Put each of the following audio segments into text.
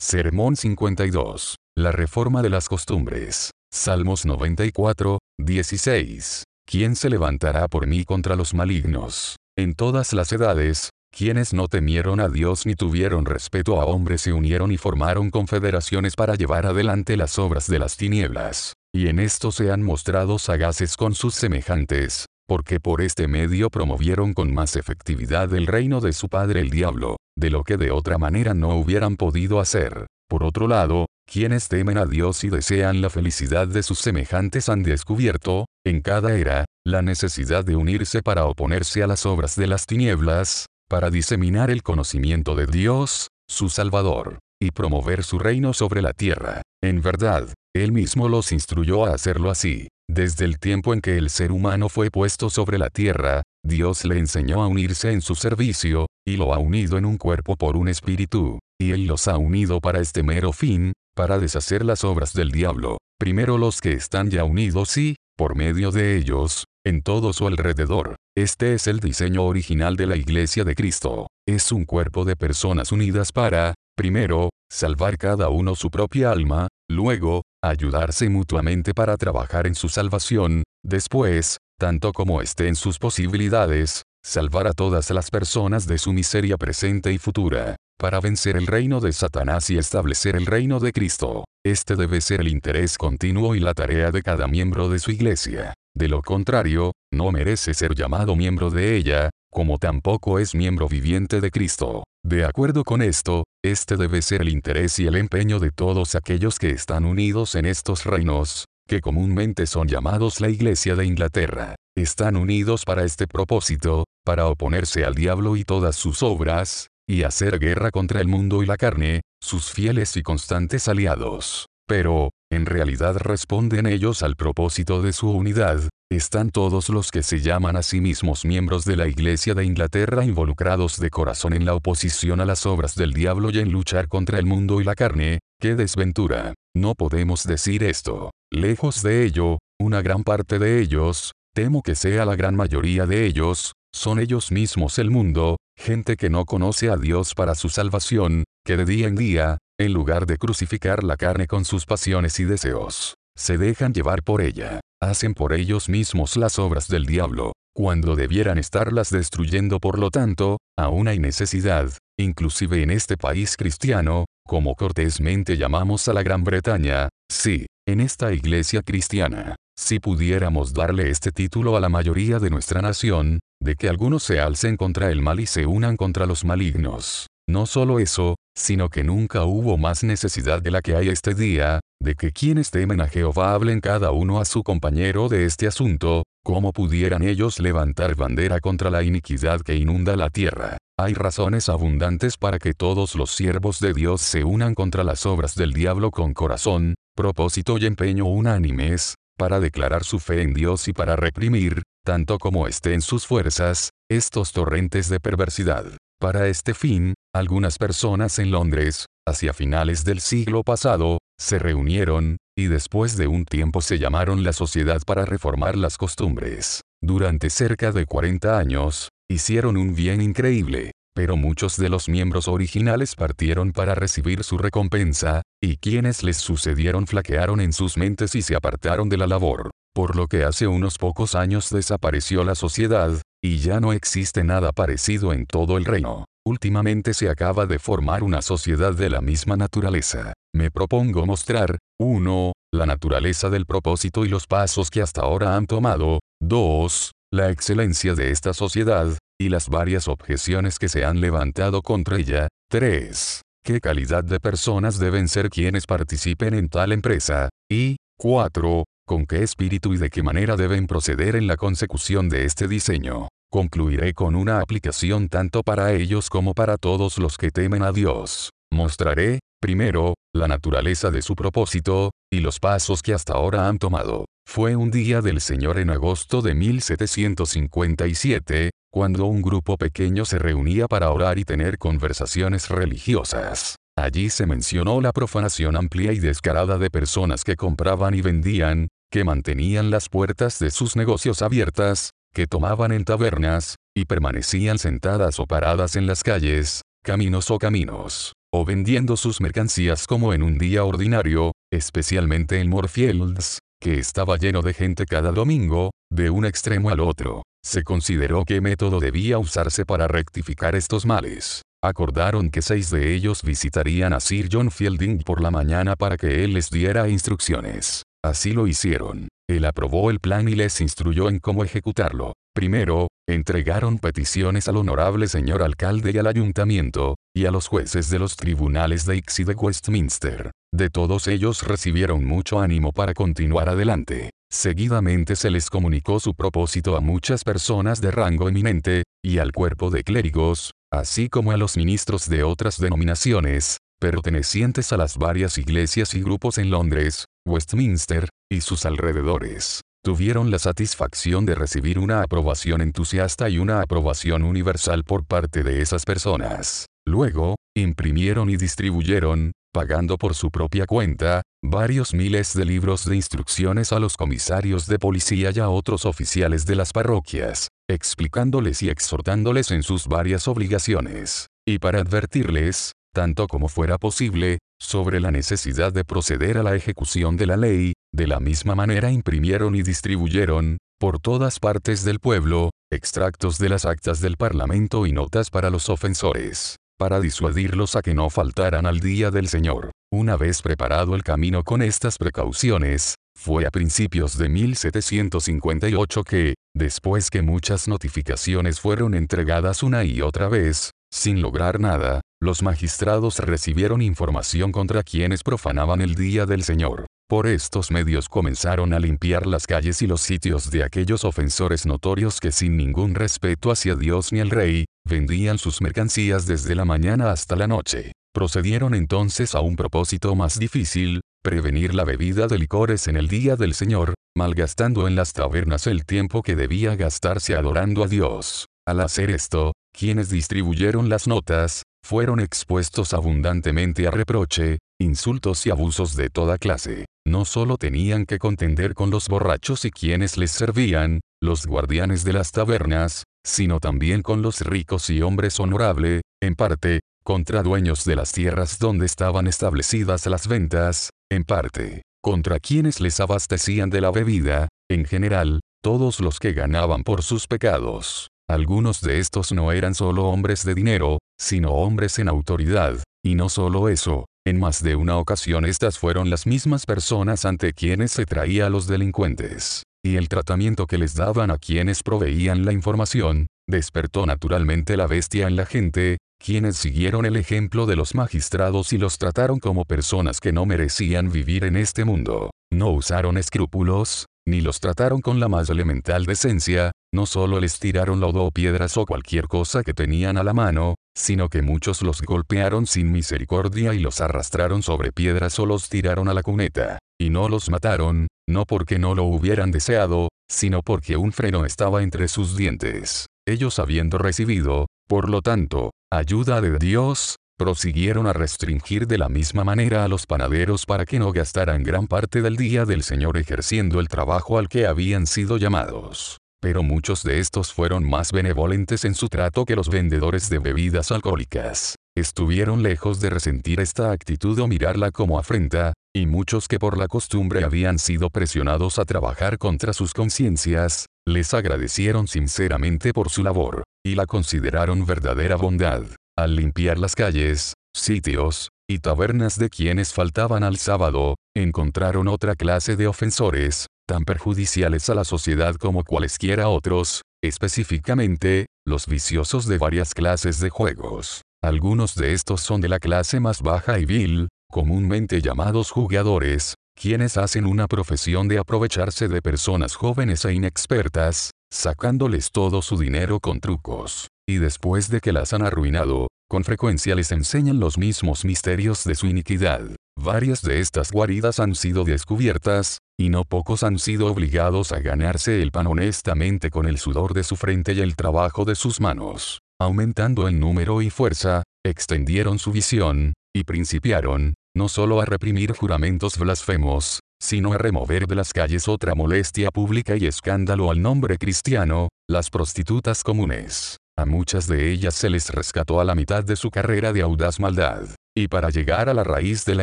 Sermón 52. La reforma de las costumbres. Salmos 94, 16. ¿Quién se levantará por mí contra los malignos? En todas las edades, quienes no temieron a Dios ni tuvieron respeto a hombres se unieron y formaron confederaciones para llevar adelante las obras de las tinieblas. Y en esto se han mostrado sagaces con sus semejantes, porque por este medio promovieron con más efectividad el reino de su padre el diablo, de lo que de otra manera no hubieran podido hacer. Por otro lado, quienes temen a Dios y desean la felicidad de sus semejantes han descubierto, en cada era, la necesidad de unirse para oponerse a las obras de las tinieblas, para diseminar el conocimiento de Dios, su Salvador, y promover su reino sobre la tierra. En verdad, Él mismo los instruyó a hacerlo así. Desde el tiempo en que el ser humano fue puesto sobre la tierra, Dios le enseñó a unirse en su servicio, y lo ha unido en un cuerpo por un espíritu, y Él los ha unido para este mero fin, para deshacer las obras del diablo. Primero los que están ya unidos y, por medio de ellos, en todo su alrededor. Este es el diseño original de la Iglesia de Cristo. Es un cuerpo de personas unidas para, primero, salvar cada uno su propia alma, luego, ayudarse mutuamente para trabajar en su salvación, después, tanto como esté en sus posibilidades, salvar a todas las personas de su miseria presente y futura, para vencer el reino de Satanás y establecer el reino de Cristo. Este debe ser el interés continuo y la tarea de cada miembro de su iglesia. De lo contrario, no merece ser llamado miembro de ella, como tampoco es miembro viviente de Cristo. De acuerdo con esto, este debe ser el interés y el empeño de todos aquellos que están unidos en estos reinos, que comúnmente son llamados la Iglesia de Inglaterra. Están unidos para este propósito, para oponerse al diablo y todas sus obras, y hacer guerra contra el mundo y la carne, sus fieles y constantes aliados. Pero, en realidad responden ellos al propósito de su unidad, están todos los que se llaman a sí mismos miembros de la Iglesia de Inglaterra involucrados de corazón en la oposición a las obras del diablo y en luchar contra el mundo y la carne, qué desventura. No podemos decir esto. Lejos de ello, una gran parte de ellos, temo que sea la gran mayoría de ellos, son ellos mismos el mundo, gente que no conoce a Dios para su salvación, que de día en día, en lugar de crucificar la carne con sus pasiones y deseos, se dejan llevar por ella, hacen por ellos mismos las obras del diablo, cuando debieran estarlas destruyendo por lo tanto, aún hay necesidad, inclusive en este país cristiano, como cortésmente llamamos a la Gran Bretaña, sí, en esta iglesia cristiana, si pudiéramos darle este título a la mayoría de nuestra nación, de que algunos se alcen contra el mal y se unan contra los malignos. No solo eso, sino que nunca hubo más necesidad de la que hay este día, de que quienes temen a Jehová hablen cada uno a su compañero de este asunto, cómo pudieran ellos levantar bandera contra la iniquidad que inunda la tierra. Hay razones abundantes para que todos los siervos de Dios se unan contra las obras del diablo con corazón, propósito y empeño unánimes, para declarar su fe en Dios y para reprimir, tanto como esté en sus fuerzas, estos torrentes de perversidad. Para este fin, algunas personas en Londres, hacia finales del siglo pasado, se reunieron, y después de un tiempo se llamaron la Sociedad para Reformar las Costumbres. Durante cerca de 40 años, hicieron un bien increíble, pero muchos de los miembros originales partieron para recibir su recompensa, y quienes les sucedieron flaquearon en sus mentes y se apartaron de la labor, por lo que hace unos pocos años desapareció la sociedad, y ya no existe nada parecido en todo el reino. Últimamente se acaba de formar una sociedad de la misma naturaleza. Me propongo mostrar, 1. La naturaleza del propósito y los pasos que hasta ahora han tomado. 2. La excelencia de esta sociedad, y las varias objeciones que se han levantado contra ella. 3. ¿Qué calidad de personas deben ser quienes participen en tal empresa? Y 4. ¿Con qué espíritu y de qué manera deben proceder en la consecución de este diseño? Concluiré con una aplicación tanto para ellos como para todos los que temen a Dios. Mostraré, primero, la naturaleza de su propósito, y los pasos que hasta ahora han tomado. Fue un día del Señor en agosto de 1757, cuando un grupo pequeño se reunía para orar y tener conversaciones religiosas. Allí se mencionó la profanación amplia y descarada de personas que compraban y vendían, que mantenían las puertas de sus negocios abiertas, que tomaban en tabernas, y permanecían sentadas o paradas en las calles, caminos o caminos. o vendiendo sus mercancías como en un día ordinario, especialmente en Moorfields, que estaba lleno de gente cada domingo, de un extremo al otro. Se consideró qué método debía usarse para rectificar estos males. Acordaron que seis de ellos visitarían a Sir John Fielding por la mañana para que él les diera instrucciones. Así lo hicieron. Él aprobó el plan y les instruyó en cómo ejecutarlo. Primero, entregaron peticiones al honorable señor alcalde y al ayuntamiento, y a los jueces de los tribunales de Ix y de Westminster. De todos ellos recibieron mucho ánimo para continuar adelante. Seguidamente se les comunicó su propósito a muchas personas de rango eminente, y al cuerpo de clérigos, así como a los ministros de otras denominaciones, pertenecientes a las varias iglesias y grupos en Londres, Westminster, y sus alrededores. Tuvieron la satisfacción de recibir una aprobación entusiasta y una aprobación universal por parte de esas personas. Luego, imprimieron y distribuyeron, pagando por su propia cuenta, varios miles de libros de instrucciones a los comisarios de policía y a otros oficiales de las parroquias, explicándoles y exhortándoles en sus varias obligaciones, y para advertirles, tanto como fuera posible, sobre la necesidad de proceder a la ejecución de la ley, de la misma manera imprimieron y distribuyeron, por todas partes del pueblo, extractos de las actas del Parlamento y notas para los ofensores, para disuadirlos a que no faltaran al día del Señor. Una vez preparado el camino con estas precauciones, fue a principios de 1758 que, después que muchas notificaciones fueron entregadas una y otra vez, sin lograr nada, los magistrados recibieron información contra quienes profanaban el día del Señor. Por estos medios comenzaron a limpiar las calles y los sitios de aquellos ofensores notorios que sin ningún respeto hacia Dios ni el rey, vendían sus mercancías desde la mañana hasta la noche. Procedieron entonces a un propósito más difícil, prevenir la bebida de licores en el día del Señor, malgastando en las tabernas el tiempo que debía gastarse adorando a Dios. Al hacer esto, quienes distribuyeron las notas, fueron expuestos abundantemente a reproche, insultos y abusos de toda clase. No solo tenían que contender con los borrachos y quienes les servían, los guardianes de las tabernas, sino también con los ricos y hombres honorable, en parte, contra dueños de las tierras donde estaban establecidas las ventas, en parte, contra quienes les abastecían de la bebida, en general, todos los que ganaban por sus pecados. Algunos de estos no eran solo hombres de dinero, sino hombres en autoridad, y no solo eso, en más de una ocasión estas fueron las mismas personas ante quienes se traía a los delincuentes. Y el tratamiento que les daban a quienes proveían la información, despertó naturalmente la bestia en la gente, quienes siguieron el ejemplo de los magistrados y los trataron como personas que no merecían vivir en este mundo. No usaron escrúpulos, ni los trataron con la más elemental decencia, no solo les tiraron lodo o piedras o cualquier cosa que tenían a la mano, sino que muchos los golpearon sin misericordia y los arrastraron sobre piedras o los tiraron a la cuneta. Y no los mataron, no porque no lo hubieran deseado, sino porque un freno estaba entre sus dientes. Ellos habiendo recibido, por lo tanto, ayuda de Dios, prosiguieron a restringir de la misma manera a los panaderos para que no gastaran gran parte del día del Señor ejerciendo el trabajo al que habían sido llamados. Pero muchos de estos fueron más benevolentes en su trato que los vendedores de bebidas alcohólicas. Estuvieron lejos de resentir esta actitud o mirarla como afrenta, y muchos que por la costumbre habían sido presionados a trabajar contra sus conciencias, les agradecieron sinceramente por su labor, y la consideraron verdadera bondad. Al limpiar las calles, sitios, y tabernas de quienes faltaban al sábado, encontraron otra clase de ofensores, tan perjudiciales a la sociedad como cualesquiera otros, específicamente, los viciosos de varias clases de juegos. Algunos de estos son de la clase más baja y vil, comúnmente llamados jugadores, quienes hacen una profesión de aprovecharse de personas jóvenes e inexpertas, sacándoles todo su dinero con trucos y después de que las han arruinado, con frecuencia les enseñan los mismos misterios de su iniquidad. Varias de estas guaridas han sido descubiertas, y no pocos han sido obligados a ganarse el pan honestamente con el sudor de su frente y el trabajo de sus manos. Aumentando en número y fuerza, extendieron su visión, y principiaron, no solo a reprimir juramentos blasfemos, sino a remover de las calles otra molestia pública y escándalo al nombre cristiano, las prostitutas comunes. A muchas de ellas se les rescató a la mitad de su carrera de audaz maldad. Y para llegar a la raíz de la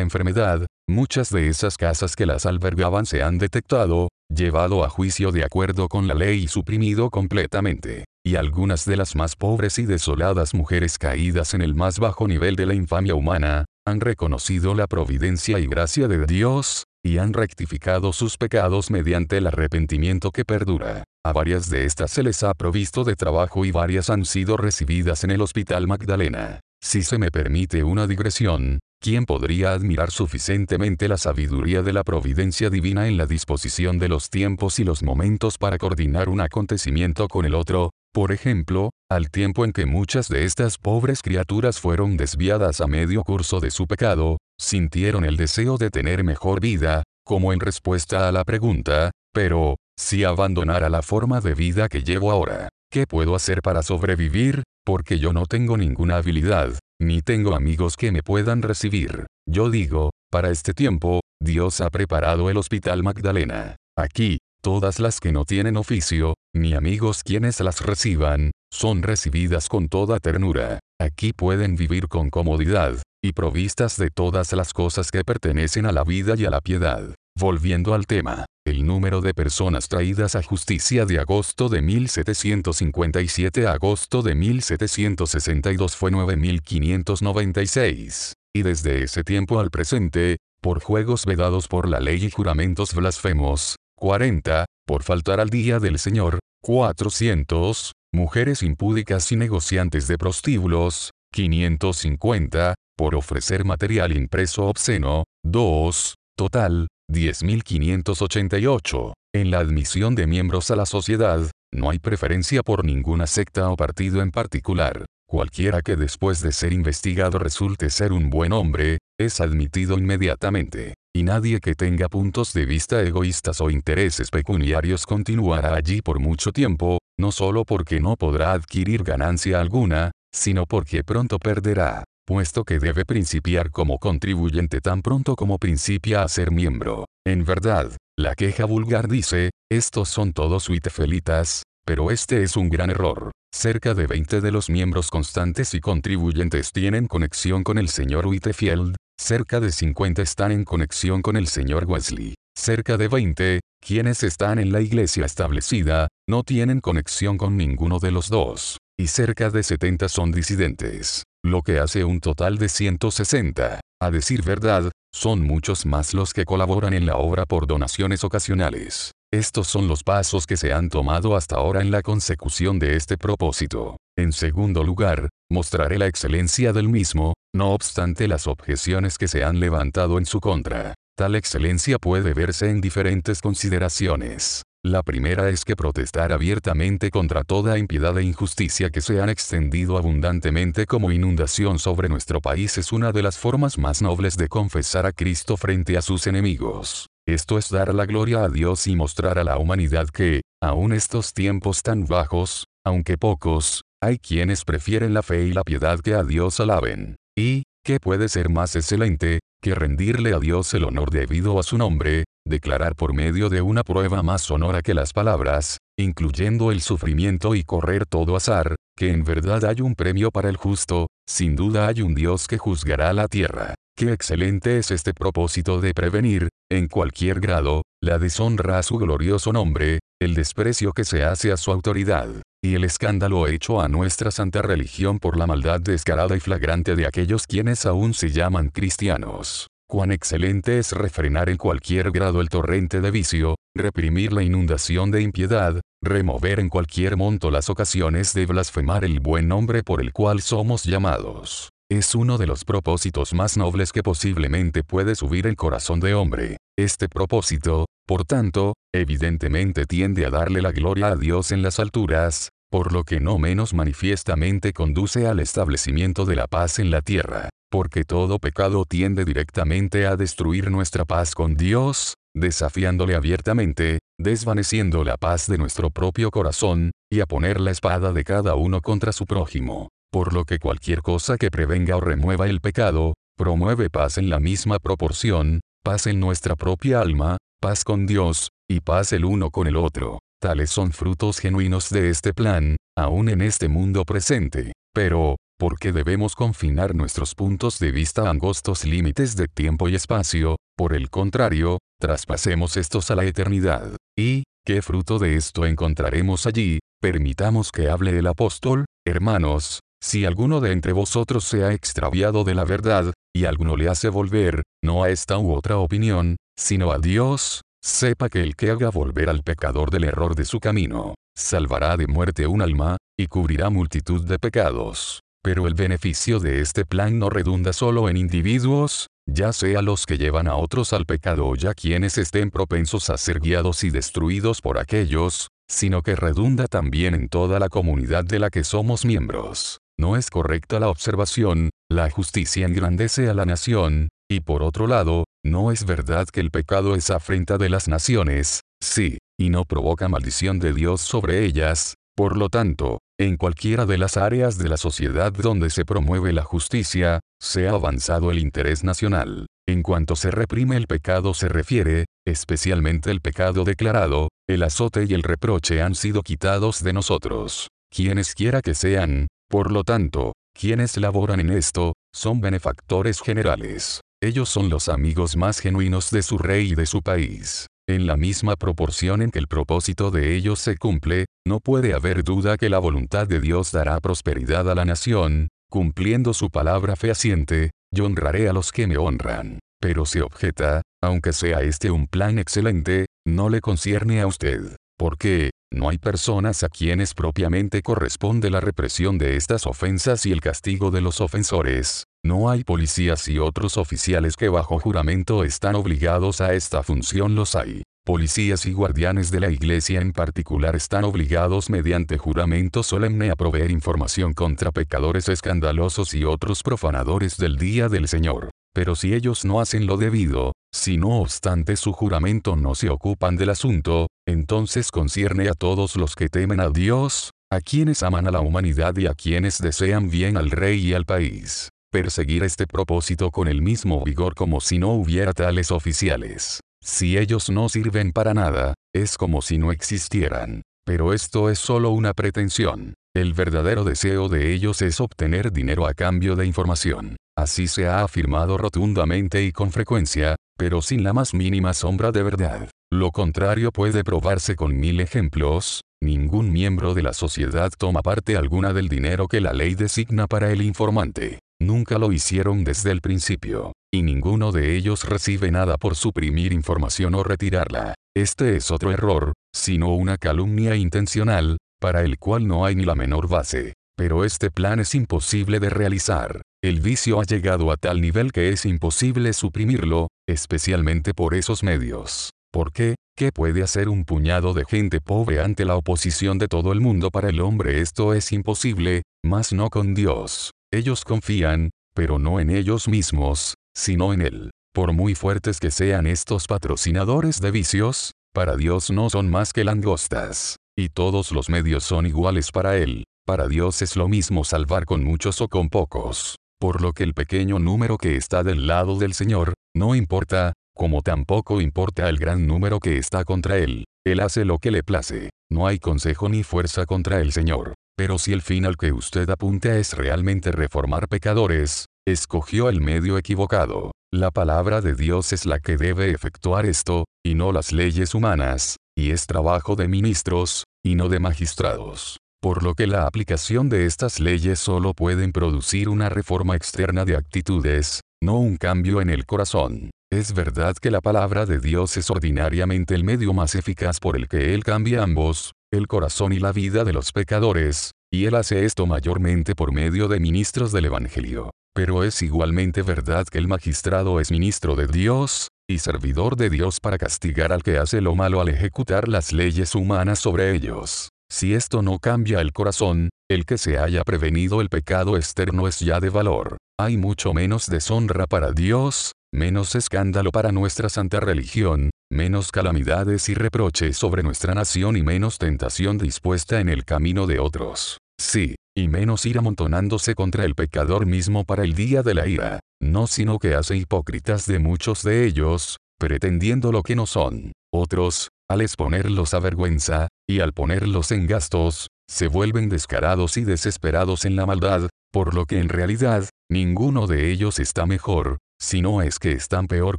enfermedad, muchas de esas casas que las albergaban se han detectado, llevado a juicio de acuerdo con la ley y suprimido completamente. Y algunas de las más pobres y desoladas mujeres caídas en el más bajo nivel de la infamia humana, han reconocido la providencia y gracia de Dios, y han rectificado sus pecados mediante el arrepentimiento que perdura. A varias de estas se les ha provisto de trabajo y varias han sido recibidas en el Hospital Magdalena. Si se me permite una digresión, ¿quién podría admirar suficientemente la sabiduría de la providencia divina en la disposición de los tiempos y los momentos para coordinar un acontecimiento con el otro? Por ejemplo, al tiempo en que muchas de estas pobres criaturas fueron desviadas a medio curso de su pecado, sintieron el deseo de tener mejor vida, como en respuesta a la pregunta, pero, si abandonara la forma de vida que llevo ahora, ¿qué puedo hacer para sobrevivir? Porque yo no tengo ninguna habilidad, ni tengo amigos que me puedan recibir. Yo digo, para este tiempo, Dios ha preparado el Hospital Magdalena. Aquí, todas las que no tienen oficio, ni amigos quienes las reciban, son recibidas con toda ternura. Aquí pueden vivir con comodidad, y provistas de todas las cosas que pertenecen a la vida y a la piedad. Volviendo al tema, el número de personas traídas a justicia de agosto de 1757 a agosto de 1762 fue 9.596, y desde ese tiempo al presente, por juegos vedados por la ley y juramentos blasfemos, 40, por faltar al día del Señor, 400, mujeres impúdicas y negociantes de prostíbulos, 550, por ofrecer material impreso obsceno, 2, total, 10.588. En la admisión de miembros a la sociedad, no hay preferencia por ninguna secta o partido en particular. Cualquiera que después de ser investigado resulte ser un buen hombre, es admitido inmediatamente. Y nadie que tenga puntos de vista egoístas o intereses pecuniarios continuará allí por mucho tiempo, no solo porque no podrá adquirir ganancia alguna, sino porque pronto perderá, puesto que debe principiar como contribuyente tan pronto como principia a ser miembro. En verdad, la queja vulgar dice, estos son todos huitefelitas, pero este es un gran error. Cerca de 20 de los miembros constantes y contribuyentes tienen conexión con el señor Whitefield, cerca de 50 están en conexión con el señor Wesley. Cerca de 20, quienes están en la iglesia establecida, no tienen conexión con ninguno de los dos y cerca de 70 son disidentes, lo que hace un total de 160. A decir verdad, son muchos más los que colaboran en la obra por donaciones ocasionales. Estos son los pasos que se han tomado hasta ahora en la consecución de este propósito. En segundo lugar, mostraré la excelencia del mismo, no obstante las objeciones que se han levantado en su contra. Tal excelencia puede verse en diferentes consideraciones. La primera es que protestar abiertamente contra toda impiedad e injusticia que se han extendido abundantemente como inundación sobre nuestro país es una de las formas más nobles de confesar a Cristo frente a sus enemigos. Esto es dar la gloria a Dios y mostrar a la humanidad que, aun estos tiempos tan bajos, aunque pocos, hay quienes prefieren la fe y la piedad que a Dios alaben. Y, ¿qué puede ser más excelente, que rendirle a Dios el honor debido a su nombre, declarar por medio de una prueba más sonora que las palabras, incluyendo el sufrimiento y correr todo azar, que en verdad hay un premio para el justo, sin duda hay un Dios que juzgará la tierra. Qué excelente es este propósito de prevenir, en cualquier grado, la deshonra a su glorioso nombre, el desprecio que se hace a su autoridad, y el escándalo hecho a nuestra santa religión por la maldad descarada y flagrante de aquellos quienes aún se llaman cristianos. Cuán excelente es refrenar en cualquier grado el torrente de vicio, reprimir la inundación de impiedad, remover en cualquier monto las ocasiones de blasfemar el buen nombre por el cual somos llamados. Es uno de los propósitos más nobles que posiblemente puede subir el corazón de hombre. Este propósito, por tanto, evidentemente tiende a darle la gloria a Dios en las alturas, por lo que no menos manifiestamente conduce al establecimiento de la paz en la tierra porque todo pecado tiende directamente a destruir nuestra paz con Dios, desafiándole abiertamente, desvaneciendo la paz de nuestro propio corazón, y a poner la espada de cada uno contra su prójimo. Por lo que cualquier cosa que prevenga o remueva el pecado, promueve paz en la misma proporción, paz en nuestra propia alma, paz con Dios, y paz el uno con el otro. Tales son frutos genuinos de este plan, aún en este mundo presente. Pero, ¿por qué debemos confinar nuestros puntos de vista a angostos límites de tiempo y espacio? Por el contrario, traspasemos estos a la eternidad. ¿Y, qué fruto de esto encontraremos allí? Permitamos que hable el apóstol, hermanos, si alguno de entre vosotros se ha extraviado de la verdad, y alguno le hace volver, no a esta u otra opinión, sino a Dios, sepa que el que haga volver al pecador del error de su camino, salvará de muerte un alma, y cubrirá multitud de pecados. Pero el beneficio de este plan no redunda solo en individuos, ya sea los que llevan a otros al pecado o ya quienes estén propensos a ser guiados y destruidos por aquellos, sino que redunda también en toda la comunidad de la que somos miembros. No es correcta la observación, la justicia engrandece a la nación, y por otro lado, no es verdad que el pecado es afrenta de las naciones, sí, y no provoca maldición de Dios sobre ellas, por lo tanto, en cualquiera de las áreas de la sociedad donde se promueve la justicia, se ha avanzado el interés nacional. En cuanto se reprime el pecado se refiere, especialmente el pecado declarado, el azote y el reproche han sido quitados de nosotros. Quienes quiera que sean, por lo tanto, quienes laboran en esto, son benefactores generales. Ellos son los amigos más genuinos de su rey y de su país. En la misma proporción en que el propósito de ellos se cumple, no puede haber duda que la voluntad de Dios dará prosperidad a la nación, cumpliendo su palabra fehaciente, yo honraré a los que me honran. Pero se objeta, aunque sea este un plan excelente, no le concierne a usted. Porque, no hay personas a quienes propiamente corresponde la represión de estas ofensas y el castigo de los ofensores. No hay policías y otros oficiales que bajo juramento están obligados a esta función los hay. Policías y guardianes de la iglesia en particular están obligados mediante juramento solemne a proveer información contra pecadores escandalosos y otros profanadores del día del Señor. Pero si ellos no hacen lo debido, si no obstante su juramento no se ocupan del asunto, entonces concierne a todos los que temen a Dios, a quienes aman a la humanidad y a quienes desean bien al rey y al país. Perseguir este propósito con el mismo vigor como si no hubiera tales oficiales. Si ellos no sirven para nada, es como si no existieran. Pero esto es solo una pretensión. El verdadero deseo de ellos es obtener dinero a cambio de información. Así se ha afirmado rotundamente y con frecuencia, pero sin la más mínima sombra de verdad. Lo contrario puede probarse con mil ejemplos, ningún miembro de la sociedad toma parte alguna del dinero que la ley designa para el informante. Nunca lo hicieron desde el principio, y ninguno de ellos recibe nada por suprimir información o retirarla. Este es otro error, sino una calumnia intencional, para el cual no hay ni la menor base. Pero este plan es imposible de realizar. El vicio ha llegado a tal nivel que es imposible suprimirlo, especialmente por esos medios. ¿Por qué? ¿Qué puede hacer un puñado de gente pobre ante la oposición de todo el mundo para el hombre? Esto es imposible, mas no con Dios. Ellos confían, pero no en ellos mismos, sino en Él. Por muy fuertes que sean estos patrocinadores de vicios, para Dios no son más que langostas. Y todos los medios son iguales para Él. Para Dios es lo mismo salvar con muchos o con pocos. Por lo que el pequeño número que está del lado del Señor, no importa, como tampoco importa el gran número que está contra Él. Él hace lo que le place. No hay consejo ni fuerza contra el Señor. Pero si el fin al que usted apunta es realmente reformar pecadores, escogió el medio equivocado. La palabra de Dios es la que debe efectuar esto, y no las leyes humanas, y es trabajo de ministros, y no de magistrados. Por lo que la aplicación de estas leyes solo pueden producir una reforma externa de actitudes, no un cambio en el corazón. Es verdad que la palabra de Dios es ordinariamente el medio más eficaz por el que Él cambia ambos, el corazón y la vida de los pecadores, y Él hace esto mayormente por medio de ministros del Evangelio. Pero es igualmente verdad que el magistrado es ministro de Dios, y servidor de Dios para castigar al que hace lo malo al ejecutar las leyes humanas sobre ellos. Si esto no cambia el corazón, el que se haya prevenido el pecado externo es ya de valor. Hay mucho menos deshonra para Dios, menos escándalo para nuestra santa religión, menos calamidades y reproches sobre nuestra nación y menos tentación dispuesta en el camino de otros. Sí, y menos ir amontonándose contra el pecador mismo para el día de la ira, no sino que hace hipócritas de muchos de ellos, pretendiendo lo que no son. Otros, al exponerlos a vergüenza, y al ponerlos en gastos, se vuelven descarados y desesperados en la maldad, por lo que en realidad, ninguno de ellos está mejor, sino es que están peor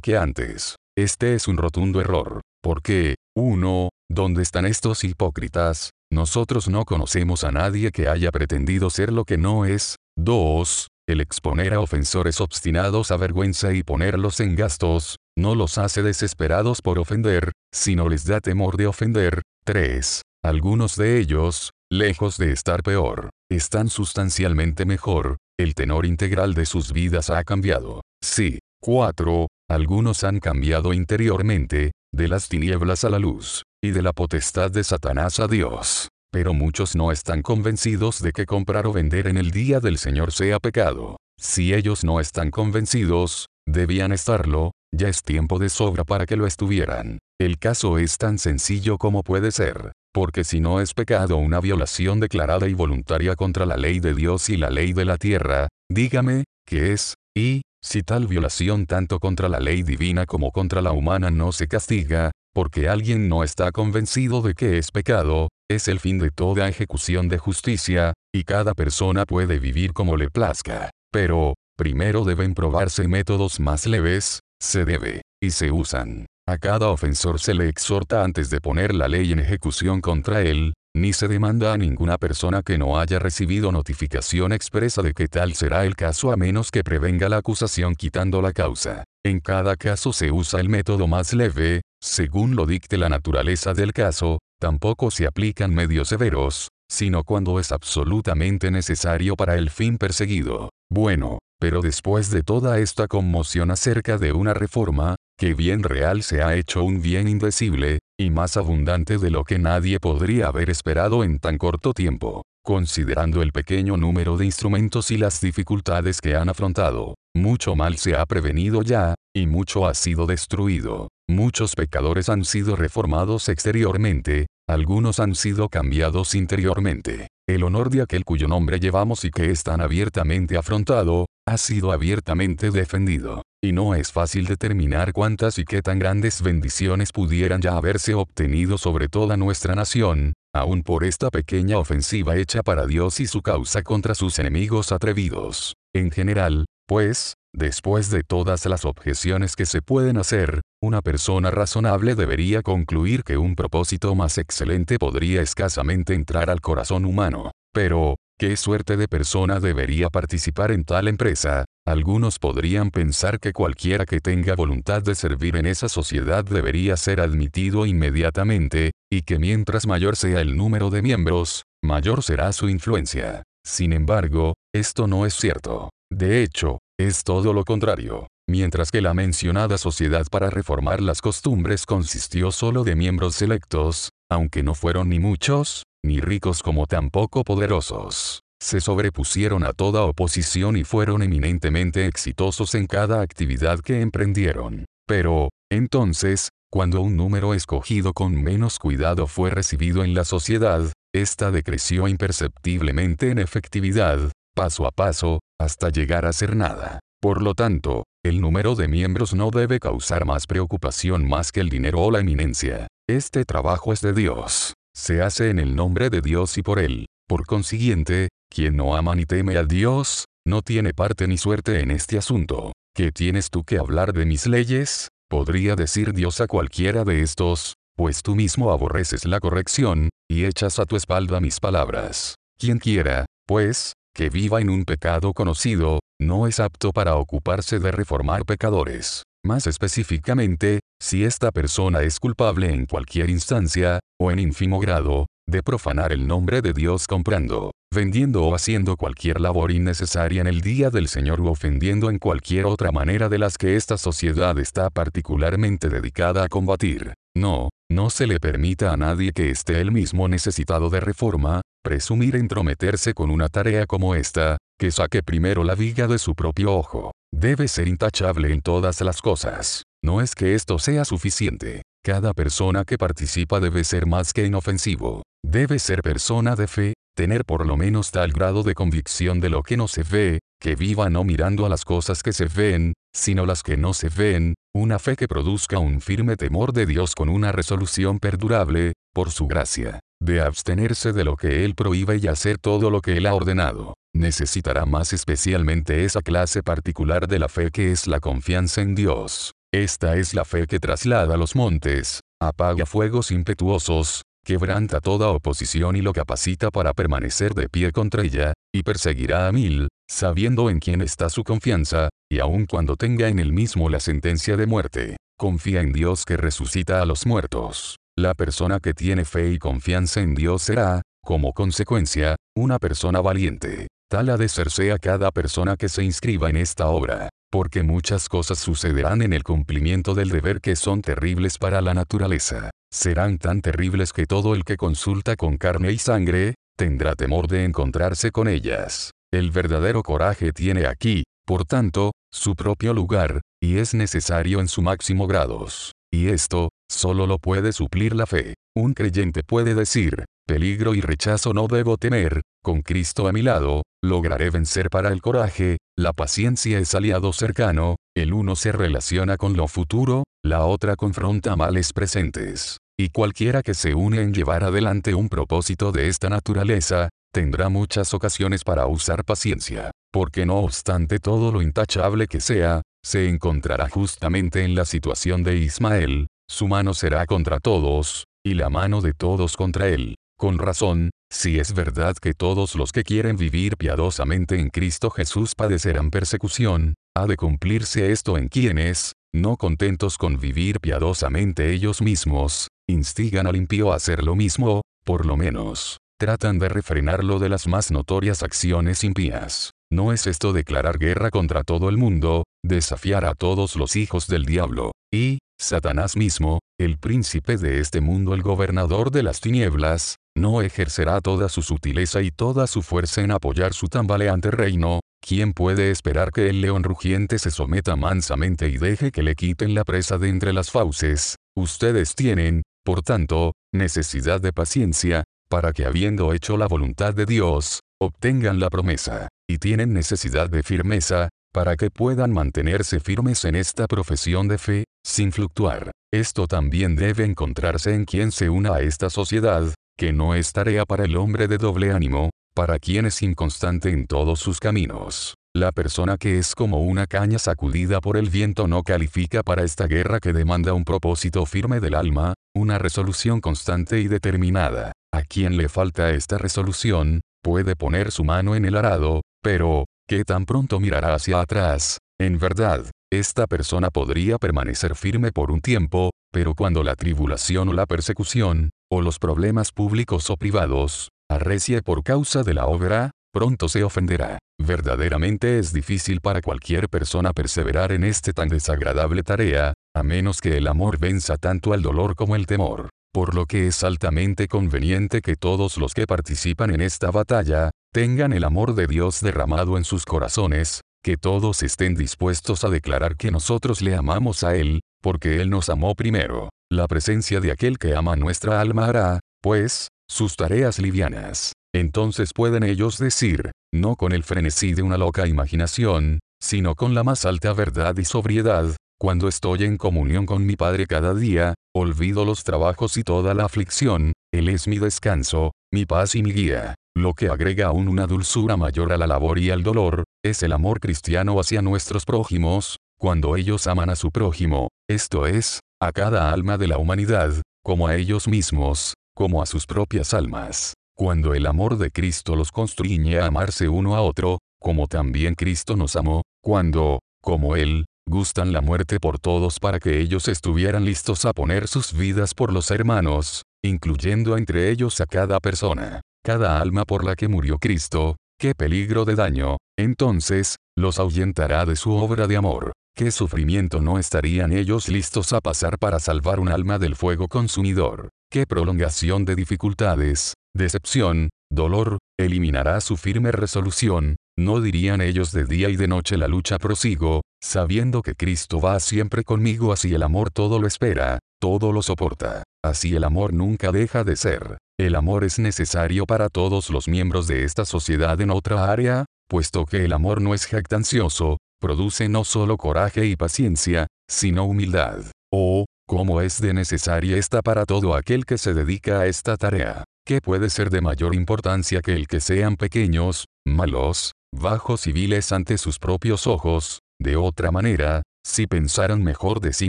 que antes. Este es un rotundo error, porque, 1. ¿Dónde están estos hipócritas? Nosotros no conocemos a nadie que haya pretendido ser lo que no es. 2. El exponer a ofensores obstinados a vergüenza y ponerlos en gastos, no los hace desesperados por ofender, sino les da temor de ofender. 3. Algunos de ellos, lejos de estar peor, están sustancialmente mejor, el tenor integral de sus vidas ha cambiado. Sí. 4. Algunos han cambiado interiormente, de las tinieblas a la luz, y de la potestad de Satanás a Dios. Pero muchos no están convencidos de que comprar o vender en el día del Señor sea pecado. Si ellos no están convencidos, debían estarlo, ya es tiempo de sobra para que lo estuvieran. El caso es tan sencillo como puede ser, porque si no es pecado una violación declarada y voluntaria contra la ley de Dios y la ley de la tierra, dígame, ¿qué es? Y, si tal violación tanto contra la ley divina como contra la humana no se castiga, porque alguien no está convencido de que es pecado, es el fin de toda ejecución de justicia, y cada persona puede vivir como le plazca. Pero, primero deben probarse métodos más leves, se debe, y se usan. A cada ofensor se le exhorta antes de poner la ley en ejecución contra él, ni se demanda a ninguna persona que no haya recibido notificación expresa de que tal será el caso a menos que prevenga la acusación quitando la causa. En cada caso se usa el método más leve, según lo dicte la naturaleza del caso, tampoco se aplican medios severos, sino cuando es absolutamente necesario para el fin perseguido. Bueno, pero después de toda esta conmoción acerca de una reforma, que bien real se ha hecho un bien indecible, y más abundante de lo que nadie podría haber esperado en tan corto tiempo, considerando el pequeño número de instrumentos y las dificultades que han afrontado, mucho mal se ha prevenido ya, y mucho ha sido destruido. Muchos pecadores han sido reformados exteriormente, algunos han sido cambiados interiormente. El honor de aquel cuyo nombre llevamos y que es tan abiertamente afrontado, ha sido abiertamente defendido. Y no es fácil determinar cuántas y qué tan grandes bendiciones pudieran ya haberse obtenido sobre toda nuestra nación, aun por esta pequeña ofensiva hecha para Dios y su causa contra sus enemigos atrevidos. En general, pues, Después de todas las objeciones que se pueden hacer, una persona razonable debería concluir que un propósito más excelente podría escasamente entrar al corazón humano. Pero, ¿qué suerte de persona debería participar en tal empresa? Algunos podrían pensar que cualquiera que tenga voluntad de servir en esa sociedad debería ser admitido inmediatamente, y que mientras mayor sea el número de miembros, mayor será su influencia. Sin embargo, esto no es cierto. De hecho, es todo lo contrario. Mientras que la mencionada sociedad para reformar las costumbres consistió solo de miembros selectos, aunque no fueron ni muchos, ni ricos como tampoco poderosos. Se sobrepusieron a toda oposición y fueron eminentemente exitosos en cada actividad que emprendieron. Pero, entonces, cuando un número escogido con menos cuidado fue recibido en la sociedad, ésta decreció imperceptiblemente en efectividad, paso a paso, hasta llegar a ser nada. Por lo tanto, el número de miembros no debe causar más preocupación más que el dinero o la eminencia. Este trabajo es de Dios. Se hace en el nombre de Dios y por Él. Por consiguiente, quien no ama ni teme a Dios, no tiene parte ni suerte en este asunto. ¿Qué tienes tú que hablar de mis leyes? Podría decir Dios a cualquiera de estos, pues tú mismo aborreces la corrección, y echas a tu espalda mis palabras. Quien quiera, pues, que viva en un pecado conocido, no es apto para ocuparse de reformar pecadores. Más específicamente, si esta persona es culpable en cualquier instancia, o en ínfimo grado, de profanar el nombre de Dios comprando, vendiendo o haciendo cualquier labor innecesaria en el día del Señor u ofendiendo en cualquier otra manera de las que esta sociedad está particularmente dedicada a combatir. No, no se le permita a nadie que esté él mismo necesitado de reforma, presumir entrometerse con una tarea como esta, que saque primero la viga de su propio ojo. Debe ser intachable en todas las cosas. No es que esto sea suficiente. Cada persona que participa debe ser más que inofensivo. Debe ser persona de fe, tener por lo menos tal grado de convicción de lo que no se ve, que viva no mirando a las cosas que se ven, sino las que no se ven, una fe que produzca un firme temor de Dios con una resolución perdurable, por su gracia de abstenerse de lo que Él prohíbe y hacer todo lo que Él ha ordenado. necesitará más especialmente esa clase particular de la fe que es la confianza en Dios. Esta es la fe que traslada los montes, apaga fuegos impetuosos, quebranta toda oposición y lo capacita para permanecer de pie contra ella, y perseguirá a mil, sabiendo en quién está su confianza, y aun cuando tenga en él mismo la sentencia de muerte, confía en Dios que resucita a los muertos. La persona que tiene fe y confianza en Dios será, como consecuencia, una persona valiente. Tal ha de serse a cada persona que se inscriba en esta obra, porque muchas cosas sucederán en el cumplimiento del deber que son terribles para la naturaleza. Serán tan terribles que todo el que consulta con carne y sangre, tendrá temor de encontrarse con ellas. El verdadero coraje tiene aquí, por tanto, su propio lugar, y es necesario en su máximo grados. Y esto, solo lo puede suplir la fe. Un creyente puede decir, peligro y rechazo no debo temer, con Cristo a mi lado, lograré vencer para el coraje, la paciencia es aliado cercano, el uno se relaciona con lo futuro, la otra confronta males presentes. Y cualquiera que se une en llevar adelante un propósito de esta naturaleza, tendrá muchas ocasiones para usar paciencia, porque no obstante todo lo intachable que sea, se encontrará justamente en la situación de Ismael, su mano será contra todos, y la mano de todos contra él. Con razón, si es verdad que todos los que quieren vivir piadosamente en Cristo Jesús padecerán persecución, ha de cumplirse esto en quienes, no contentos con vivir piadosamente ellos mismos, instigan al impío a hacer lo mismo, por lo menos, tratan de refrenarlo de las más notorias acciones impías. No es esto declarar guerra contra todo el mundo, desafiar a todos los hijos del diablo, y, Satanás mismo, el príncipe de este mundo, el gobernador de las tinieblas, no ejercerá toda su sutileza y toda su fuerza en apoyar su tambaleante reino, ¿quién puede esperar que el león rugiente se someta mansamente y deje que le quiten la presa de entre las fauces? Ustedes tienen, por tanto, necesidad de paciencia, para que habiendo hecho la voluntad de Dios, obtengan la promesa, y tienen necesidad de firmeza, para que puedan mantenerse firmes en esta profesión de fe, sin fluctuar. Esto también debe encontrarse en quien se una a esta sociedad, que no es tarea para el hombre de doble ánimo, para quien es inconstante en todos sus caminos. La persona que es como una caña sacudida por el viento no califica para esta guerra que demanda un propósito firme del alma, una resolución constante y determinada. A quien le falta esta resolución, puede poner su mano en el arado, pero, ¿qué tan pronto mirará hacia atrás? En verdad, esta persona podría permanecer firme por un tiempo, pero cuando la tribulación o la persecución, o los problemas públicos o privados, arrecie por causa de la obra, pronto se ofenderá. Verdaderamente es difícil para cualquier persona perseverar en este tan desagradable tarea, a menos que el amor venza tanto al dolor como el temor por lo que es altamente conveniente que todos los que participan en esta batalla, tengan el amor de Dios derramado en sus corazones, que todos estén dispuestos a declarar que nosotros le amamos a Él, porque Él nos amó primero. La presencia de aquel que ama nuestra alma hará, pues, sus tareas livianas. Entonces pueden ellos decir, no con el frenesí de una loca imaginación, sino con la más alta verdad y sobriedad, cuando estoy en comunión con mi Padre cada día, olvido los trabajos y toda la aflicción, Él es mi descanso, mi paz y mi guía. Lo que agrega aún una dulzura mayor a la labor y al dolor, es el amor cristiano hacia nuestros prójimos, cuando ellos aman a su prójimo, esto es, a cada alma de la humanidad, como a ellos mismos, como a sus propias almas. Cuando el amor de Cristo los constriñe a amarse uno a otro, como también Cristo nos amó, cuando, como Él, gustan la muerte por todos para que ellos estuvieran listos a poner sus vidas por los hermanos, incluyendo entre ellos a cada persona, cada alma por la que murió Cristo, qué peligro de daño, entonces, los ahuyentará de su obra de amor, qué sufrimiento no estarían ellos listos a pasar para salvar un alma del fuego consumidor, qué prolongación de dificultades, decepción, dolor, eliminará su firme resolución, no dirían ellos de día y de noche la lucha prosigo, sabiendo que Cristo va siempre conmigo así el amor todo lo espera, todo lo soporta, así el amor nunca deja de ser. El amor es necesario para todos los miembros de esta sociedad en otra área, puesto que el amor no es jactancioso, produce no solo coraje y paciencia, sino humildad. Oh, cómo es de necesaria esta para todo aquel que se dedica a esta tarea. ¿qué puede ser de mayor importancia que el que sean pequeños, malos, bajos y viles ante sus propios ojos? De otra manera, si pensaran mejor de sí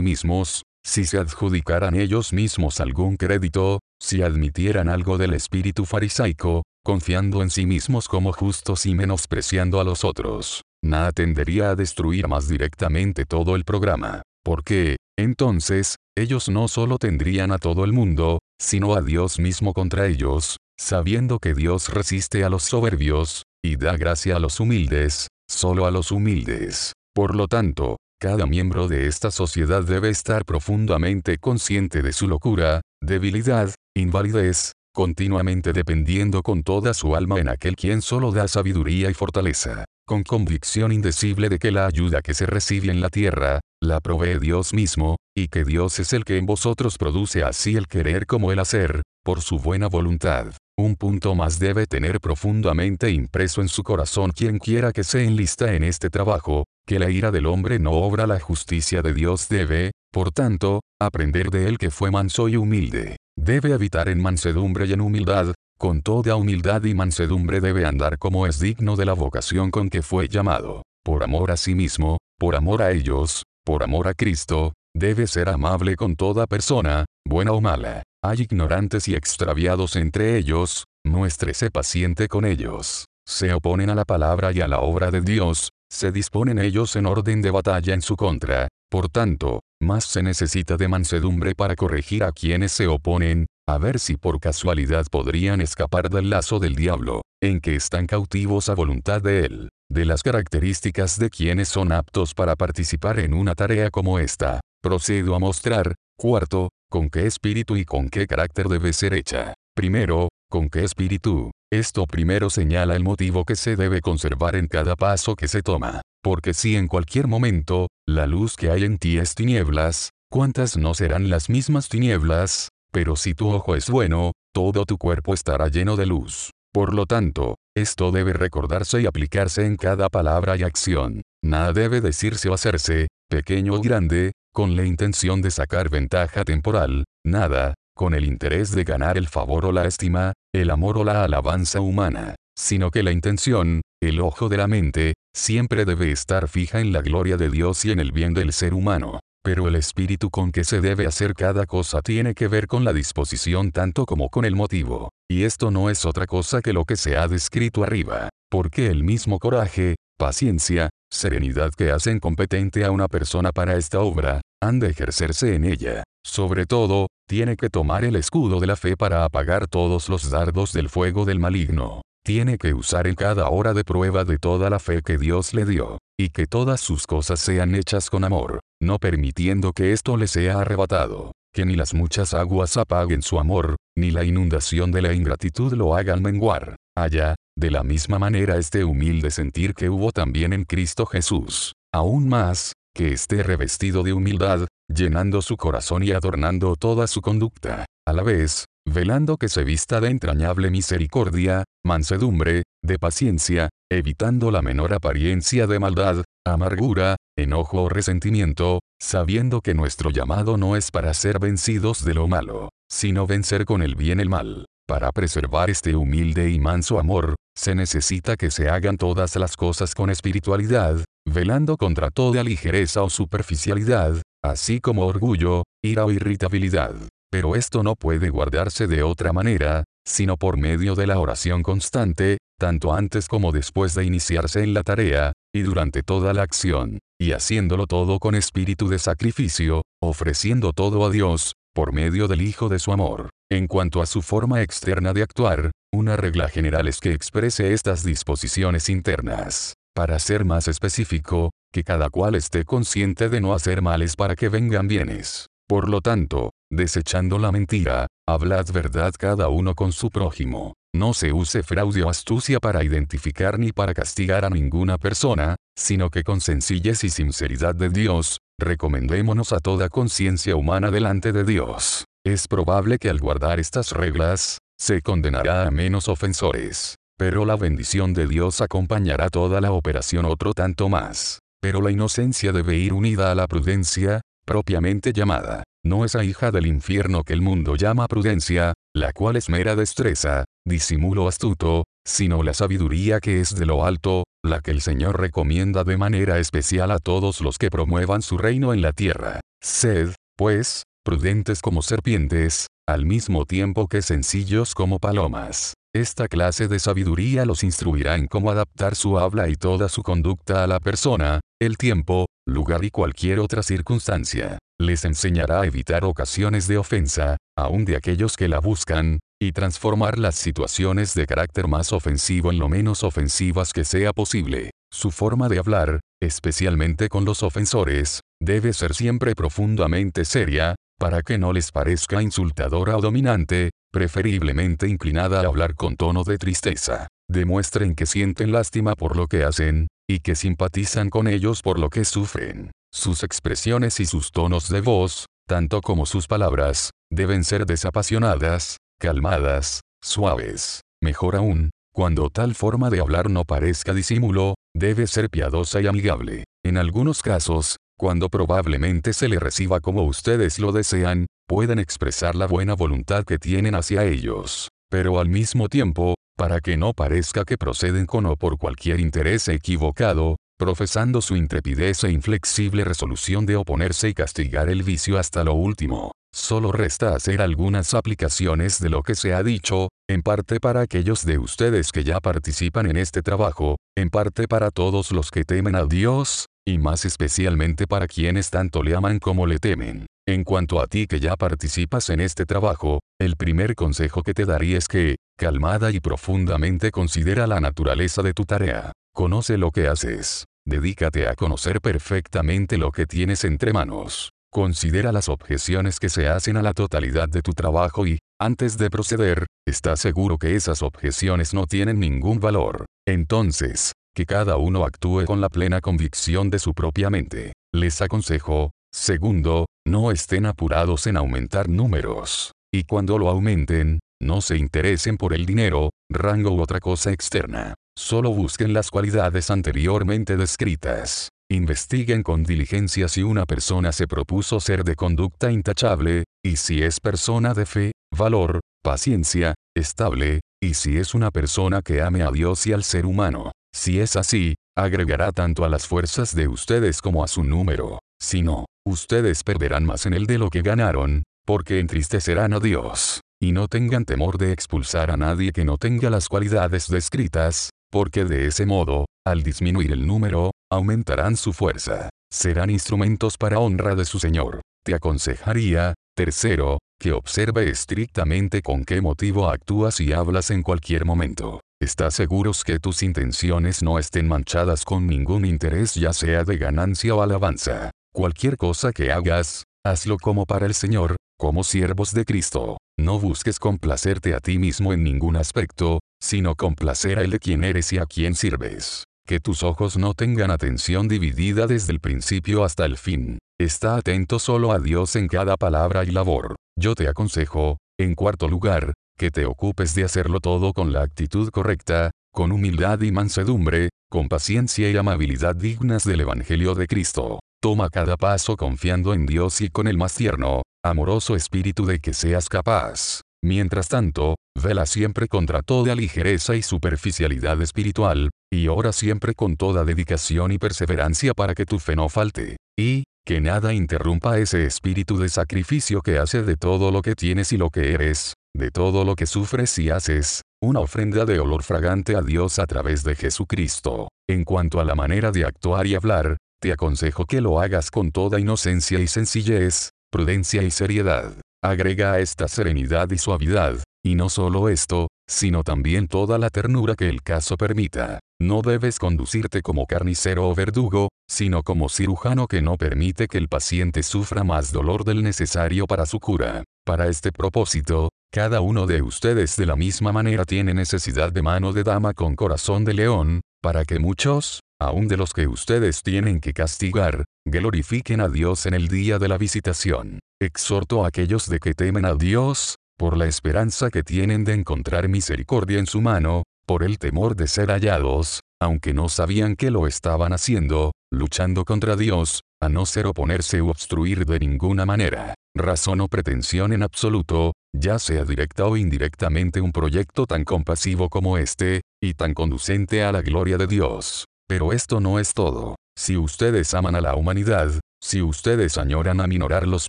mismos, si se adjudicaran ellos mismos algún crédito, si admitieran algo del espíritu farisaico, confiando en sí mismos como justos y menospreciando a los otros, nada tendería a destruir más directamente todo el programa. Porque, entonces, ellos no solo tendrían a todo el mundo, sino a Dios mismo contra ellos, sabiendo que Dios resiste a los soberbios, y da gracia a los humildes, solo a los humildes. Por lo tanto, cada miembro de esta sociedad debe estar profundamente consciente de su locura, debilidad, invalidez, continuamente dependiendo con toda su alma en aquel quien solo da sabiduría y fortaleza, con convicción indecible de que la ayuda que se recibe en la tierra, la provee Dios mismo, y que Dios es el que en vosotros produce así el querer como el hacer, por su buena voluntad. Un punto más debe tener profundamente impreso en su corazón quien quiera que se enlista en este trabajo, que la ira del hombre no obra la justicia de Dios debe, por tanto, aprender de él que fue manso y humilde. Debe habitar en mansedumbre y en humildad, con toda humildad y mansedumbre debe andar como es digno de la vocación con que fue llamado. Por amor a sí mismo, por amor a ellos, por amor a Cristo, debe ser amable con toda persona, buena o mala. Hay ignorantes y extraviados entre ellos, muéstrese paciente con ellos. Se oponen a la palabra y a la obra de Dios, se disponen ellos en orden de batalla en su contra, por tanto, más se necesita de mansedumbre para corregir a quienes se oponen, a ver si por casualidad podrían escapar del lazo del diablo, en que están cautivos a voluntad de él, de las características de quienes son aptos para participar en una tarea como esta. Procedo a mostrar, cuarto, con qué espíritu y con qué carácter debe ser hecha. Primero, con qué espíritu. Esto primero señala el motivo que se debe conservar en cada paso que se toma. Porque si en cualquier momento, la luz que hay en ti es tinieblas, ¿cuántas no serán las mismas tinieblas? Pero si tu ojo es bueno, todo tu cuerpo estará lleno de luz. Por lo tanto, esto debe recordarse y aplicarse en cada palabra y acción. Nada debe decirse o hacerse, pequeño o grande, con la intención de sacar ventaja temporal, nada, con el interés de ganar el favor o la estima, el amor o la alabanza humana, sino que la intención, el ojo de la mente, siempre debe estar fija en la gloria de Dios y en el bien del ser humano. Pero el espíritu con que se debe hacer cada cosa tiene que ver con la disposición tanto como con el motivo. Y esto no es otra cosa que lo que se ha descrito arriba, porque el mismo coraje, paciencia, serenidad que hacen competente a una persona para esta obra, han de ejercerse en ella. Sobre todo, tiene que tomar el escudo de la fe para apagar todos los dardos del fuego del maligno. Tiene que usar en cada hora de prueba de toda la fe que Dios le dio, y que todas sus cosas sean hechas con amor, no permitiendo que esto le sea arrebatado, que ni las muchas aguas apaguen su amor, ni la inundación de la ingratitud lo hagan menguar. Allá, de la misma manera este humilde sentir que hubo también en Cristo Jesús. Aún más, que esté revestido de humildad, llenando su corazón y adornando toda su conducta. A la vez, velando que se vista de entrañable misericordia, mansedumbre, de paciencia, evitando la menor apariencia de maldad, amargura, enojo o resentimiento, sabiendo que nuestro llamado no es para ser vencidos de lo malo, sino vencer con el bien el mal. Para preservar este humilde y manso amor, se necesita que se hagan todas las cosas con espiritualidad, velando contra toda ligereza o superficialidad, así como orgullo, ira o irritabilidad. Pero esto no puede guardarse de otra manera, sino por medio de la oración constante, tanto antes como después de iniciarse en la tarea, y durante toda la acción, y haciéndolo todo con espíritu de sacrificio, ofreciendo todo a Dios, por medio del Hijo de su amor. En cuanto a su forma externa de actuar, una regla general es que exprese estas disposiciones internas. Para ser más específico, que cada cual esté consciente de no hacer males para que vengan bienes. Por lo tanto, desechando la mentira, hablad verdad cada uno con su prójimo. No se use fraude o astucia para identificar ni para castigar a ninguna persona, sino que con sencillez y sinceridad de Dios, recomendémonos a toda conciencia humana delante de Dios. Es probable que al guardar estas reglas, se condenará a menos ofensores. Pero la bendición de Dios acompañará toda la operación otro tanto más. Pero la inocencia debe ir unida a la prudencia, propiamente llamada. No esa hija del infierno que el mundo llama prudencia, la cual es mera destreza, disimulo astuto, sino la sabiduría que es de lo alto, la que el Señor recomienda de manera especial a todos los que promuevan su reino en la tierra. Sed, pues, prudentes como serpientes, al mismo tiempo que sencillos como palomas. Esta clase de sabiduría los instruirá en cómo adaptar su habla y toda su conducta a la persona, el tiempo, lugar y cualquier otra circunstancia. Les enseñará a evitar ocasiones de ofensa, aun de aquellos que la buscan, y transformar las situaciones de carácter más ofensivo en lo menos ofensivas que sea posible. Su forma de hablar, especialmente con los ofensores, debe ser siempre profundamente seria, para que no les parezca insultadora o dominante, preferiblemente inclinada a hablar con tono de tristeza. Demuestren que sienten lástima por lo que hacen, y que simpatizan con ellos por lo que sufren. Sus expresiones y sus tonos de voz, tanto como sus palabras, deben ser desapasionadas, calmadas, suaves. Mejor aún, cuando tal forma de hablar no parezca disimulo, debe ser piadosa y amigable. En algunos casos, cuando probablemente se le reciba como ustedes lo desean, pueden expresar la buena voluntad que tienen hacia ellos. Pero al mismo tiempo, para que no parezca que proceden con o por cualquier interés equivocado, profesando su intrepidez e inflexible resolución de oponerse y castigar el vicio hasta lo último. Solo resta hacer algunas aplicaciones de lo que se ha dicho, en parte para aquellos de ustedes que ya participan en este trabajo, en parte para todos los que temen a Dios, y más especialmente para quienes tanto le aman como le temen. En cuanto a ti que ya participas en este trabajo, el primer consejo que te daría es que, calmada y profundamente considera la naturaleza de tu tarea. Conoce lo que haces. Dedícate a conocer perfectamente lo que tienes entre manos. Considera las objeciones que se hacen a la totalidad de tu trabajo y, antes de proceder, estás seguro que esas objeciones no tienen ningún valor. Entonces, que cada uno actúe con la plena convicción de su propia mente. Les aconsejo, segundo, no estén apurados en aumentar números. Y cuando lo aumenten, no se interesen por el dinero, rango u otra cosa externa. Solo busquen las cualidades anteriormente descritas. Investiguen con diligencia si una persona se propuso ser de conducta intachable, y si es persona de fe, valor, paciencia, estable, y si es una persona que ame a Dios y al ser humano. Si es así, agregará tanto a las fuerzas de ustedes como a su número. Si no, ustedes perderán más en el de lo que ganaron, porque entristecerán a Dios. Y no tengan temor de expulsar a nadie que no tenga las cualidades descritas, porque de ese modo, al disminuir el número, aumentarán su fuerza. Serán instrumentos para honra de su Señor. Te aconsejaría, tercero, que observe estrictamente con qué motivo actúas y hablas en cualquier momento. ¿Estás seguros que tus intenciones no estén manchadas con ningún interés ya sea de ganancia o alabanza? Cualquier cosa que hagas, hazlo como para el Señor, como siervos de Cristo. No busques complacerte a ti mismo en ningún aspecto, sino complacer a Él de quien eres y a quien sirves. Que tus ojos no tengan atención dividida desde el principio hasta el fin. Está atento solo a Dios en cada palabra y labor. Yo te aconsejo, en cuarto lugar, que te ocupes de hacerlo todo con la actitud correcta, con humildad y mansedumbre, con paciencia y amabilidad dignas del Evangelio de Cristo. Toma cada paso confiando en Dios y con el más tierno, amoroso espíritu de que seas capaz. Mientras tanto, vela siempre contra toda ligereza y superficialidad espiritual, y ora siempre con toda dedicación y perseverancia para que tu fe no falte. Y, que nada interrumpa ese espíritu de sacrificio que hace de todo lo que tienes y lo que eres, de todo lo que sufres y haces, una ofrenda de olor fragante a Dios a través de Jesucristo. En cuanto a la manera de actuar y hablar, te aconsejo que lo hagas con toda inocencia y sencillez, prudencia y seriedad. Agrega a esta serenidad y suavidad, y no solo esto, sino también toda la ternura que el caso permita. No debes conducirte como carnicero o verdugo, sino como cirujano que no permite que el paciente sufra más dolor del necesario para su cura. Para este propósito, cada uno de ustedes de la misma manera tiene necesidad de mano de dama con corazón de león, para que muchos, aun de los que ustedes tienen que castigar, glorifiquen a Dios en el día de la visitación. Exhorto a aquellos de que temen a Dios, por la esperanza que tienen de encontrar misericordia en su mano, por el temor de ser hallados, aunque no sabían que lo estaban haciendo, luchando contra Dios, a no ser oponerse u obstruir de ninguna manera, razón o pretensión en absoluto, ya sea directa o indirectamente un proyecto tan compasivo como este, y tan conducente a la gloria de Dios. Pero esto no es todo. Si ustedes aman a la humanidad, si ustedes añoran aminorar los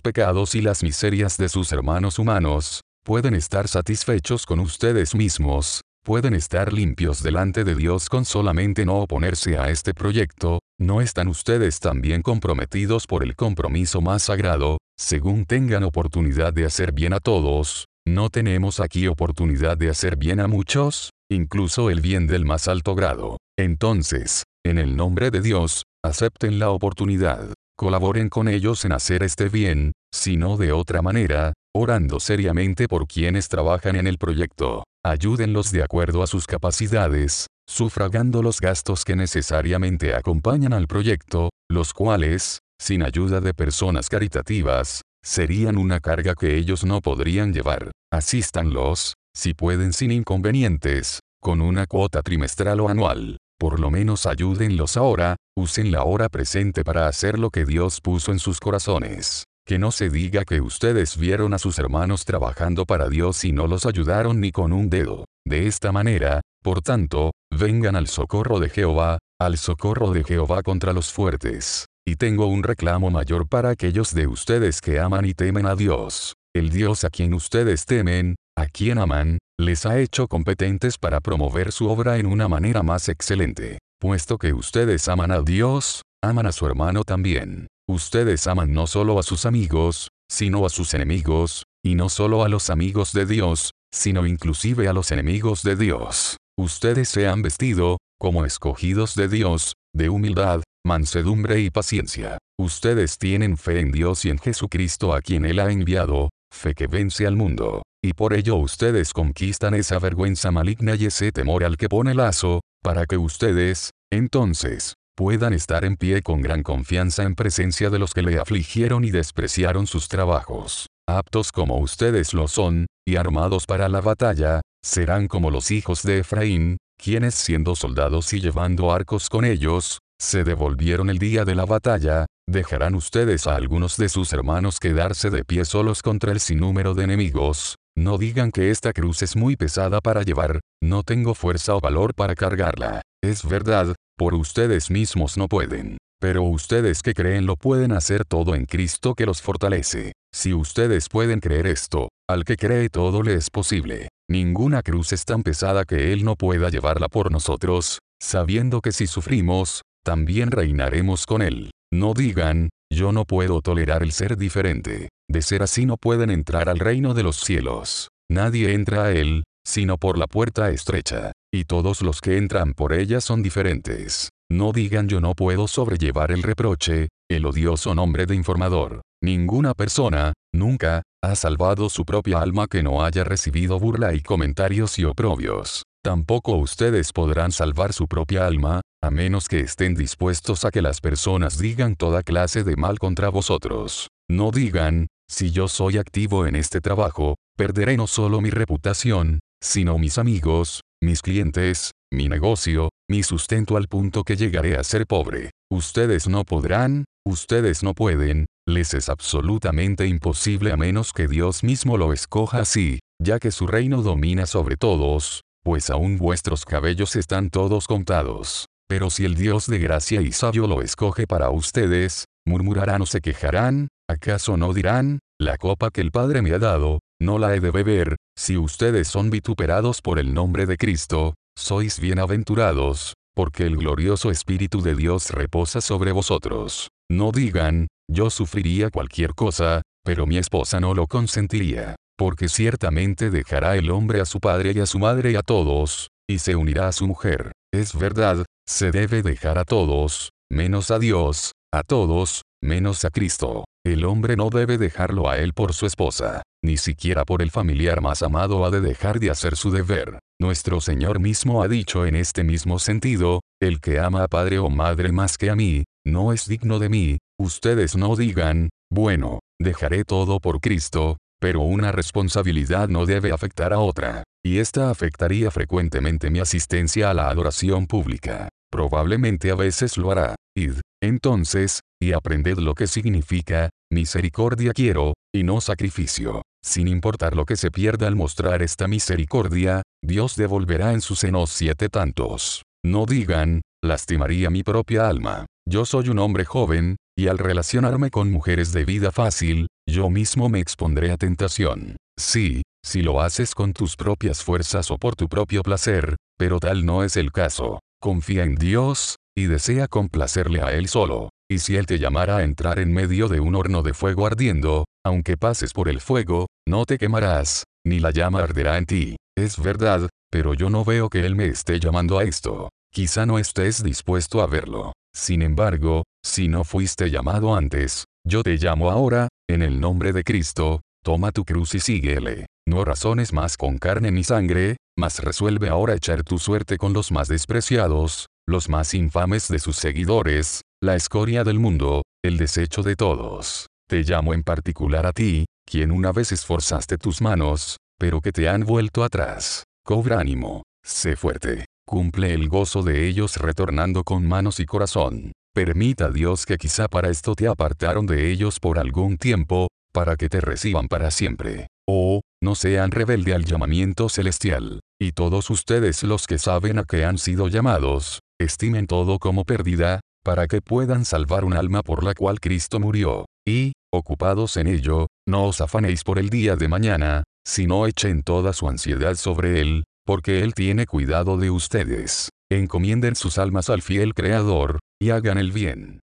pecados y las miserias de sus hermanos humanos, pueden estar satisfechos con ustedes mismos, pueden estar limpios delante de Dios con solamente no oponerse a este proyecto, ¿no están ustedes también comprometidos por el compromiso más sagrado, según tengan oportunidad de hacer bien a todos? ¿No tenemos aquí oportunidad de hacer bien a muchos? Incluso el bien del más alto grado. Entonces, en el nombre de Dios, acepten la oportunidad. Colaboren con ellos en hacer este bien, si no de otra manera, orando seriamente por quienes trabajan en el proyecto. Ayúdenlos de acuerdo a sus capacidades, sufragando los gastos que necesariamente acompañan al proyecto, los cuales, sin ayuda de personas caritativas, serían una carga que ellos no podrían llevar. Asístanlos, si pueden sin inconvenientes, con una cuota trimestral o anual. Por lo menos ayúdenlos ahora, usen la hora presente para hacer lo que Dios puso en sus corazones. Que no se diga que ustedes vieron a sus hermanos trabajando para Dios y no los ayudaron ni con un dedo. De esta manera, por tanto, vengan al socorro de Jehová, al socorro de Jehová contra los fuertes. Y tengo un reclamo mayor para aquellos de ustedes que aman y temen a Dios. El Dios a quien ustedes temen, a quien aman, les ha hecho competentes para promover su obra en una manera más excelente. Puesto que ustedes aman a Dios, aman a su hermano también. Ustedes aman no solo a sus amigos, sino a sus enemigos, y no solo a los amigos de Dios, sino inclusive a los enemigos de Dios. Ustedes se han vestido, como escogidos de Dios, de humildad, mansedumbre y paciencia. Ustedes tienen fe en Dios y en Jesucristo a quien Él ha enviado, fe que vence al mundo. Y por ello ustedes conquistan esa vergüenza maligna y ese temor al que pone lazo, para que ustedes, entonces, puedan estar en pie con gran confianza en presencia de los que le afligieron y despreciaron sus trabajos. Aptos como ustedes lo son, y armados para la batalla, serán como los hijos de Efraín, quienes siendo soldados y llevando arcos con ellos, se devolvieron el día de la batalla, dejarán ustedes a algunos de sus hermanos quedarse de pie solos contra el sinnúmero de enemigos, no digan que esta cruz es muy pesada para llevar, no tengo fuerza o valor para cargarla. Es verdad, por ustedes mismos no pueden. Pero ustedes que creen lo pueden hacer todo en Cristo que los fortalece. Si ustedes pueden creer esto, al que cree todo le es posible. Ninguna cruz es tan pesada que Él no pueda llevarla por nosotros, sabiendo que si sufrimos, también reinaremos con Él. No digan, yo no puedo tolerar el ser diferente. De ser así no pueden entrar al reino de los cielos. Nadie entra a Él, sino por la puerta estrecha. Y todos los que entran por ella son diferentes. No digan yo no puedo sobrellevar el reproche, el odioso nombre de informador. Ninguna persona, nunca, ha salvado su propia alma que no haya recibido burla y comentarios y oprobios. Tampoco ustedes podrán salvar su propia alma, a menos que estén dispuestos a que las personas digan toda clase de mal contra vosotros. No digan, si yo soy activo en este trabajo, perderé no solo mi reputación, sino mis amigos, mis clientes, mi negocio, mi sustento al punto que llegaré a ser pobre. Ustedes no podrán, ustedes no pueden, les es absolutamente imposible a menos que Dios mismo lo escoja así, ya que su reino domina sobre todos, pues aún vuestros cabellos están todos contados. Pero si el Dios de gracia y sabio lo escoge para ustedes, murmurarán o se quejarán, ¿acaso no dirán, la copa que el Padre me ha dado, no la he de beber, si ustedes son vituperados por el nombre de Cristo, sois bienaventurados, porque el glorioso Espíritu de Dios reposa sobre vosotros. No digan, yo sufriría cualquier cosa, pero mi esposa no lo consentiría, porque ciertamente dejará el hombre a su padre y a su madre y a todos, y se unirá a su mujer. Es verdad, se debe dejar a todos, menos a Dios, a todos, menos a Cristo. El hombre no debe dejarlo a él por su esposa, ni siquiera por el familiar más amado ha de dejar de hacer su deber. Nuestro Señor mismo ha dicho en este mismo sentido, el que ama a padre o madre más que a mí, no es digno de mí, ustedes no digan, bueno, dejaré todo por Cristo, pero una responsabilidad no debe afectar a otra, y esta afectaría frecuentemente mi asistencia a la adoración pública. Probablemente a veces lo hará. Id, Entonces, y aprended lo que significa, misericordia quiero, y no sacrificio. Sin importar lo que se pierda al mostrar esta misericordia, Dios devolverá en sus senos siete tantos. No digan, lastimaría mi propia alma. Yo soy un hombre joven, y al relacionarme con mujeres de vida fácil, yo mismo me expondré a tentación. Sí, si lo haces con tus propias fuerzas o por tu propio placer, pero tal no es el caso. Confía en Dios, y desea complacerle a Él solo. Y si Él te llamara a entrar en medio de un horno de fuego ardiendo, aunque pases por el fuego, no te quemarás, ni la llama arderá en ti. Es verdad, pero yo no veo que Él me esté llamando a esto. Quizá no estés dispuesto a verlo. Sin embargo, si no fuiste llamado antes, yo te llamo ahora, en el nombre de Cristo, toma tu cruz y síguele. No razones más con carne ni sangre, mas resuelve ahora echar tu suerte con los más despreciados, los más infames de sus seguidores, la escoria del mundo, el desecho de todos. Te llamo en particular a ti, quien una vez esforzaste tus manos, pero que te han vuelto atrás. Cobra ánimo, sé fuerte, cumple el gozo de ellos retornando con manos y corazón. Permita Dios que quizá para esto te apartaron de ellos por algún tiempo, para que te reciban para siempre. O, no sean rebelde al llamamiento celestial. Y todos ustedes los que saben a que han sido llamados, estimen todo como pérdida, para que puedan salvar un alma por la cual Cristo murió. Y, ocupados en ello, no os afanéis por el día de mañana, sino echen toda su ansiedad sobre Él, porque Él tiene cuidado de ustedes. Encomienden sus almas al fiel Creador, y hagan el bien.